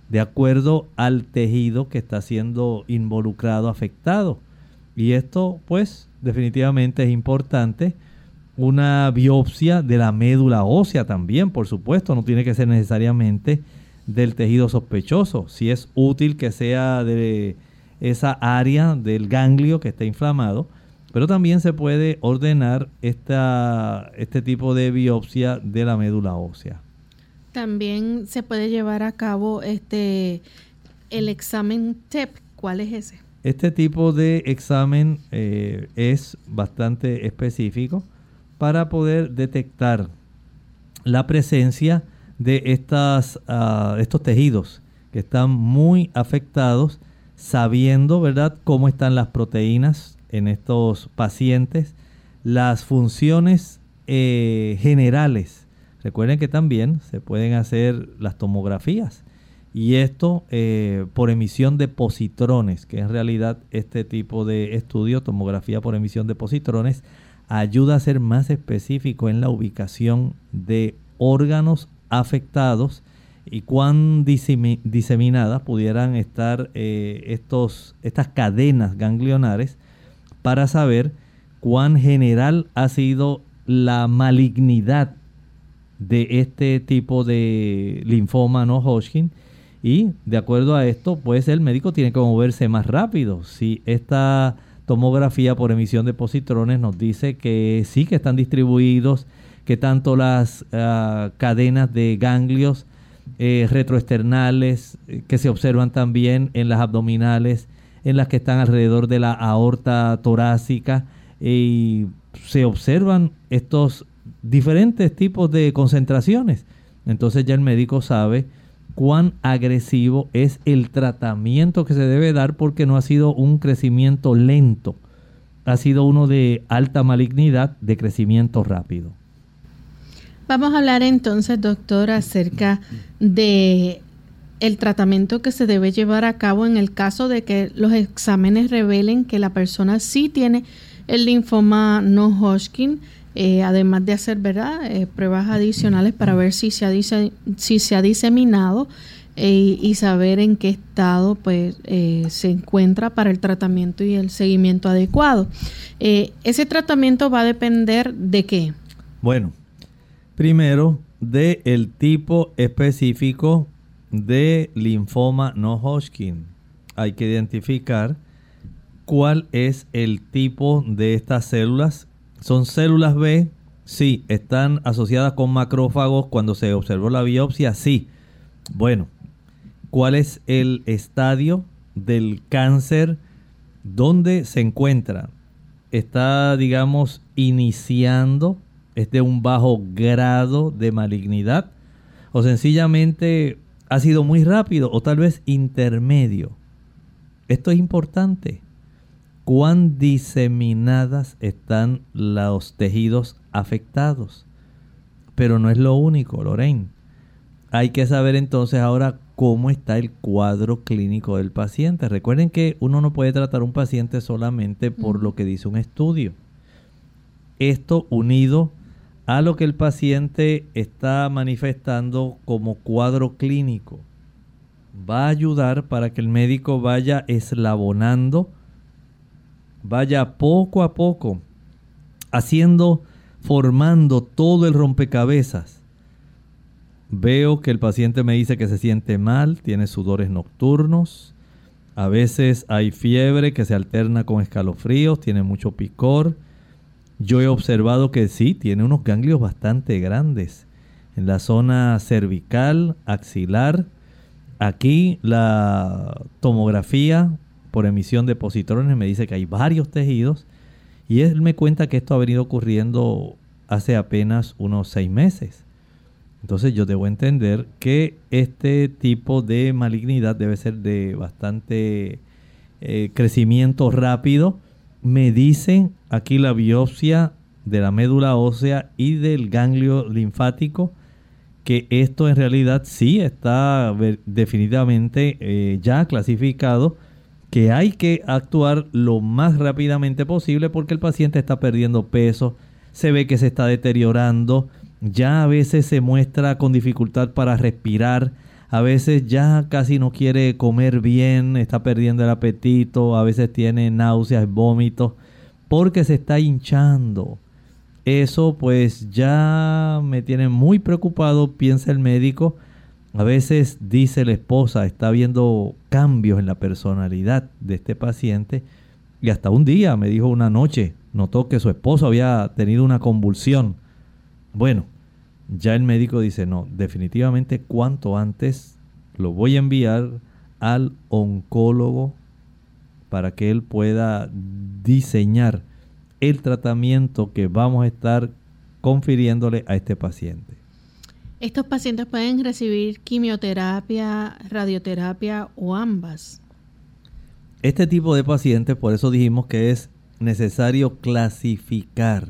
de acuerdo al tejido que está siendo involucrado, afectado. Y esto, pues, definitivamente es importante una biopsia de la médula ósea también, por supuesto, no tiene que ser necesariamente del tejido sospechoso. Si es útil que sea de esa área del ganglio que está inflamado, pero también se puede ordenar esta, este tipo de biopsia de la médula ósea. También se puede llevar a cabo este el examen TEP. ¿Cuál es ese? Este tipo de examen eh, es bastante específico para poder detectar la presencia de estas, ah, estos tejidos que están muy afectados, sabiendo, ¿verdad?, cómo están las proteínas en estos pacientes, las funciones eh, generales. Recuerden que también se pueden hacer las tomografías y esto eh, por emisión de positrones, que en realidad este tipo de estudio, tomografía por emisión de positrones, ayuda a ser más específico en la ubicación de órganos afectados y cuán diseminadas pudieran estar eh, estos, estas cadenas ganglionares para saber cuán general ha sido la malignidad de este tipo de linfoma no Hodgkin. Y de acuerdo a esto pues el médico tiene que moverse más rápido. Si esta tomografía por emisión de positrones nos dice que sí que están distribuidos que tanto las ah, cadenas de ganglios eh, retroesternales eh, que se observan también en las abdominales, en las que están alrededor de la aorta torácica y se observan estos diferentes tipos de concentraciones. Entonces ya el médico sabe cuán agresivo es el tratamiento que se debe dar porque no ha sido un crecimiento lento, ha sido uno de alta malignidad, de crecimiento rápido. Vamos a hablar entonces, doctor, acerca de el tratamiento que se debe llevar a cabo en el caso de que los exámenes revelen que la persona sí tiene el linfoma no Hodgkin, eh, además de hacer. Eh, pruebas adicionales para ver si se ha, diseminado eh, y saber en qué estado pues, se encuentra para el tratamiento y el seguimiento adecuado. ese tratamiento va a depender de qué. Bueno, Primero, de el tipo específico de linfoma no Hodgkin. Hay que identificar cuál es el tipo de estas células. ¿Son células B? Sí. ¿Están asociadas con macrófagos cuando se observó la biopsia? Sí. Bueno, ¿cuál es el estadio del cáncer? ¿Dónde se encuentra? ¿Está, digamos, iniciando es de un bajo grado de malignidad o sencillamente ha sido muy rápido o tal vez intermedio. Esto es importante. ¿Cuán diseminadas están los tejidos afectados? Pero no es lo único, Lorraine. Hay que saber entonces ahora cómo está el cuadro clínico del paciente. Recuerden que uno no puede tratar a un paciente solamente por lo que dice un estudio. Esto unido a lo que el paciente está manifestando como cuadro clínico. Va a ayudar para que el médico vaya eslabonando, vaya poco a poco, haciendo, formando todo el rompecabezas. Veo que el paciente me dice que se siente mal, tiene sudores nocturnos, a veces hay fiebre que se alterna con escalofríos, tiene mucho picor, yo he observado que sí, tiene unos ganglios bastante grandes en la zona cervical, axilar. Aquí la tomografía por emisión de positrones me dice que hay varios tejidos y él me cuenta que esto ha venido ocurriendo hace apenas unos seis meses. Entonces yo debo entender que este tipo de malignidad debe ser de bastante eh, crecimiento rápido me dicen aquí la biopsia de la médula ósea y del ganglio linfático que esto en realidad sí está definitivamente eh, ya clasificado que hay que actuar lo más rápidamente posible porque el paciente está perdiendo peso, se ve que se está deteriorando, ya a veces se muestra con dificultad para respirar, a veces ya casi no quiere comer bien, está perdiendo el apetito, a veces tiene náuseas, vómitos, porque se está hinchando. Eso pues ya me tiene muy preocupado, piensa el médico. A veces dice la esposa, está viendo cambios en la personalidad de este paciente y hasta un día me dijo una noche, notó que su esposo había tenido una convulsión. Bueno, ya el médico dice, no, definitivamente cuanto antes lo voy a enviar al oncólogo para que él pueda diseñar el tratamiento que vamos a estar confiriéndole a este paciente. Estos pacientes pueden recibir quimioterapia, radioterapia o ambas. Este tipo de pacientes, por eso dijimos que es necesario clasificar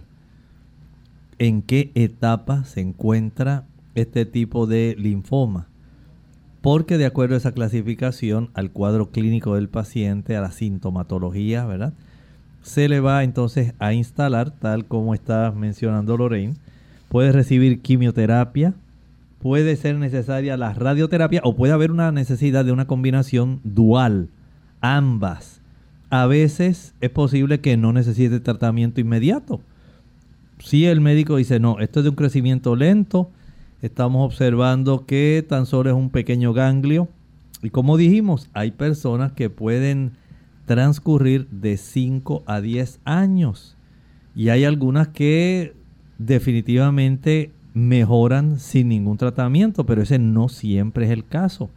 en qué etapa se encuentra este tipo de linfoma. Porque de acuerdo a esa clasificación, al cuadro clínico del paciente, a la sintomatología, ¿verdad? Se le va entonces a instalar, tal como está mencionando Lorraine. Puede recibir quimioterapia, puede ser necesaria la radioterapia o puede haber una necesidad de una combinación dual, ambas. A veces es posible que no necesite tratamiento inmediato. Si el médico dice, no, esto es de un crecimiento lento, estamos observando que tan solo es un pequeño ganglio. Y como dijimos, hay personas que pueden transcurrir de 5 a 10 años. Y hay algunas que definitivamente mejoran sin ningún tratamiento, pero ese no siempre es el caso.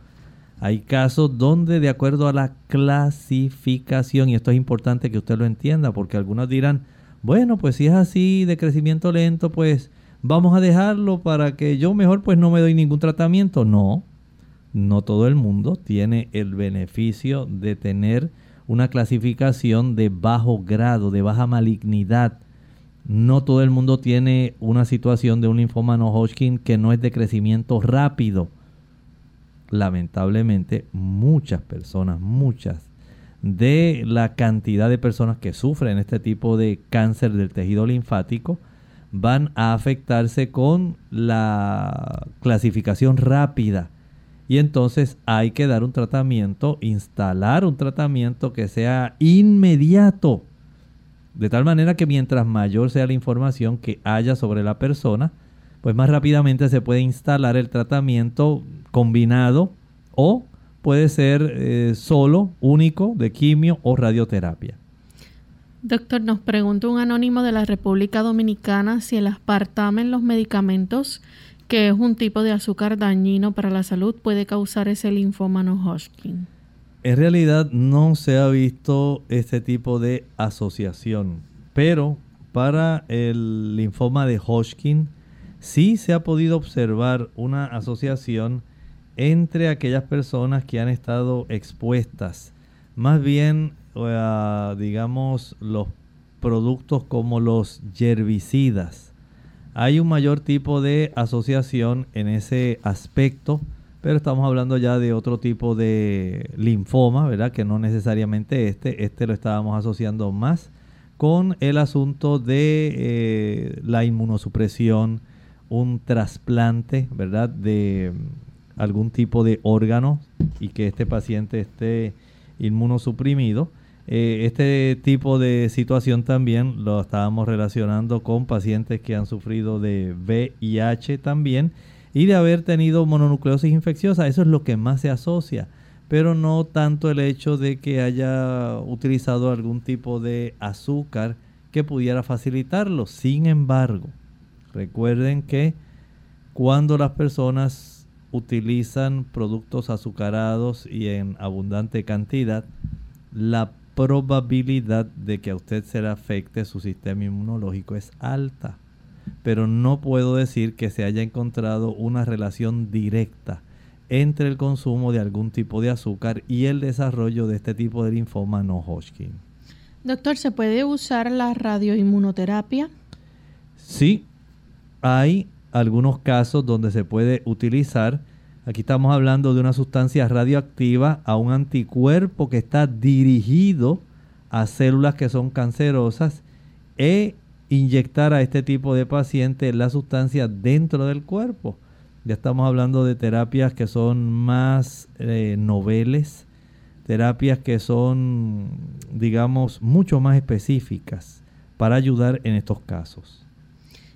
Hay casos donde de acuerdo a la clasificación, y esto es importante que usted lo entienda, porque algunos dirán, bueno, pues si es así de crecimiento lento, pues vamos a dejarlo para que yo mejor pues no me doy ningún tratamiento. No, no todo el mundo tiene el beneficio de tener una clasificación de bajo grado, de baja malignidad no todo el mundo tiene una situación de un linfoma no Hodgkin que no es de crecimiento rápido. Lamentablemente, muchas personas, muchas de la cantidad de personas que sufren este tipo de cáncer del tejido linfático van a afectarse con la clasificación rápida. Y entonces hay que dar un tratamiento, instalar un tratamiento que sea inmediato de tal manera que mientras mayor sea la información que haya sobre la persona, pues más rápidamente se puede instalar el tratamiento combinado o puede ser eh, solo, único, de quimio o radioterapia. Doctor, nos pregunta un anónimo de la República Dominicana si el aspartame en los medicamentos, que es un tipo de azúcar dañino para la salud, puede causar ese linfoma no Hodgkin. En realidad no se ha visto este tipo de asociación, pero para el linfoma de Hodgkin sí se ha podido observar una asociación entre aquellas personas que han estado expuestas, más bien a, digamos, los productos como los herbicidas. Hay un mayor tipo de asociación en ese aspecto pero estamos hablando ya de otro tipo de linfoma, ¿verdad? Que no necesariamente este, este lo estábamos asociando más con el asunto de eh, la inmunosupresión, un trasplante, ¿verdad? De mm, algún tipo de órgano y que este paciente esté inmunosuprimido. Eh, este tipo de situación también lo estábamos relacionando con pacientes que han sufrido de VIH también y de haber tenido mononucleosis infecciosa. Eso es lo que más se asocia, pero no tanto el hecho de que haya utilizado algún tipo de azúcar que pudiera facilitarlo. Sin embargo, recuerden que cuando las personas utilizan productos azucarados y en abundante cantidad, la probabilidad de que a usted se le afecte su sistema inmunológico es alta pero no puedo decir que se haya encontrado una relación directa entre el consumo de algún tipo de azúcar y el desarrollo de este tipo de linfoma no Hodgkin. Doctor, ¿se puede usar la radioinmunoterapia? Sí, hay algunos casos donde se puede utilizar. Aquí estamos hablando de una sustancia radioactiva a un anticuerpo que está dirigido a células que son cancerosas e inyectar a este tipo de pacientes la sustancia dentro del cuerpo. Ya estamos hablando de terapias que son más eh, noveles, terapias que son, digamos, mucho más específicas para ayudar en estos casos.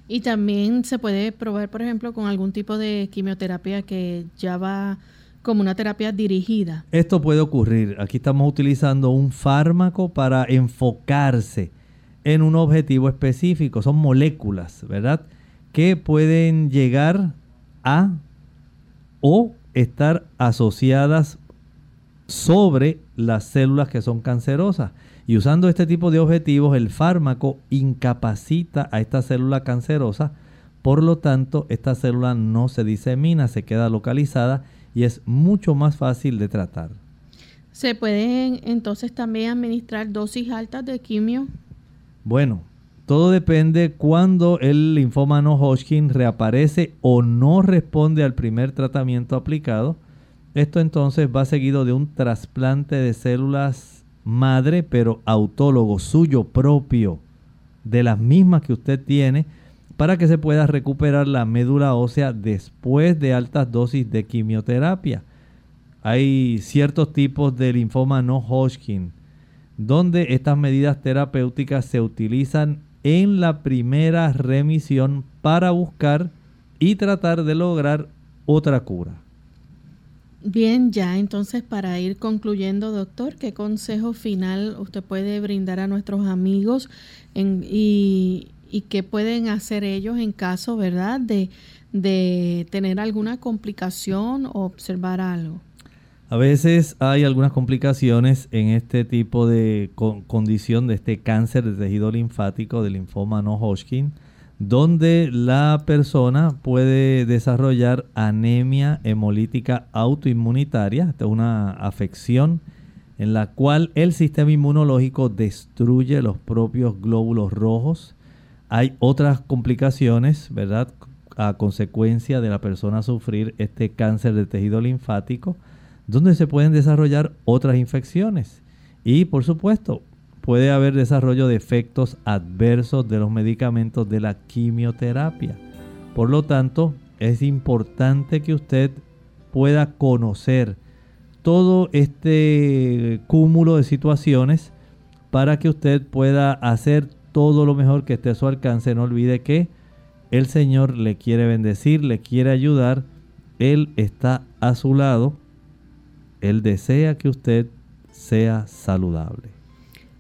Y también se puede probar, por ejemplo, con algún tipo de quimioterapia que ya va como una terapia dirigida. Esto puede ocurrir. Aquí estamos utilizando un fármaco para enfocarse en un objetivo específico. Son moléculas, ¿verdad? Que pueden llegar a o estar asociadas sobre las células que son cancerosas. Y usando este tipo de objetivos, el fármaco incapacita a esta célula cancerosa, por lo tanto, esta célula no se disemina, se queda localizada y es mucho más fácil de tratar. ¿Se pueden entonces también administrar dosis altas de quimio? Bueno, todo depende cuando el linfoma no Hodgkin reaparece o no responde al primer tratamiento aplicado. Esto entonces va seguido de un trasplante de células madre, pero autólogo, suyo propio, de las mismas que usted tiene, para que se pueda recuperar la médula ósea después de altas dosis de quimioterapia. Hay ciertos tipos de linfoma no Hodgkin donde estas medidas terapéuticas se utilizan en la primera remisión para buscar y tratar de lograr otra cura. Bien, ya entonces para ir concluyendo, doctor, ¿qué consejo final usted puede brindar a nuestros amigos y, qué pueden hacer ellos en caso, verdad, de, de tener alguna complicación o observar algo? A veces hay algunas complicaciones en este tipo de condición de este cáncer de tejido linfático, del linfoma no Hodgkin, donde la persona puede desarrollar anemia hemolítica autoinmunitaria, esta es una afección en la cual el sistema inmunológico destruye los propios glóbulos rojos. Hay otras complicaciones, ¿verdad? A consecuencia de la persona sufrir este cáncer de tejido linfático donde se pueden desarrollar otras infecciones. Y por supuesto, puede haber desarrollo de efectos adversos de los medicamentos de la quimioterapia. Por lo tanto, es importante que usted pueda conocer todo este cúmulo de situaciones para que usted pueda hacer todo lo mejor que esté a su alcance. No olvide que el Señor le quiere bendecir, le quiere ayudar. Él está a su lado él desea que usted sea saludable.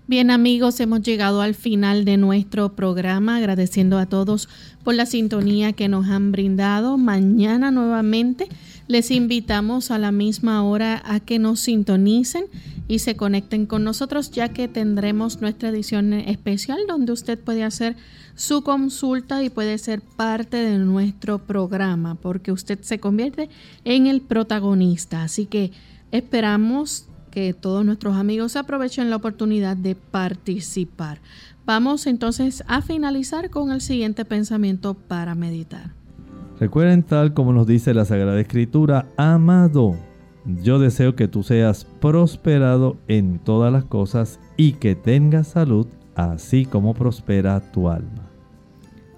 Bien amigos, hemos llegado al final de nuestro programa, agradeciendo a todos por la sintonía que nos han brindado. Mañana nuevamente les invitamos a la misma hora a que nos sintonicen y se conecten con nosotros, ya que tendremos nuestra edición especial donde usted puede hacer su consulta y puede ser parte de nuestro programa, porque usted se convierte en el protagonista. Así que Esperamos que todos nuestros amigos aprovechen la oportunidad de participar. Vamos entonces a finalizar con el siguiente pensamiento para meditar. Recuerden tal como nos dice la Sagrada Escritura, amado, yo deseo que tú seas prosperado en todas las cosas y que tengas salud, así como prospera tu alma.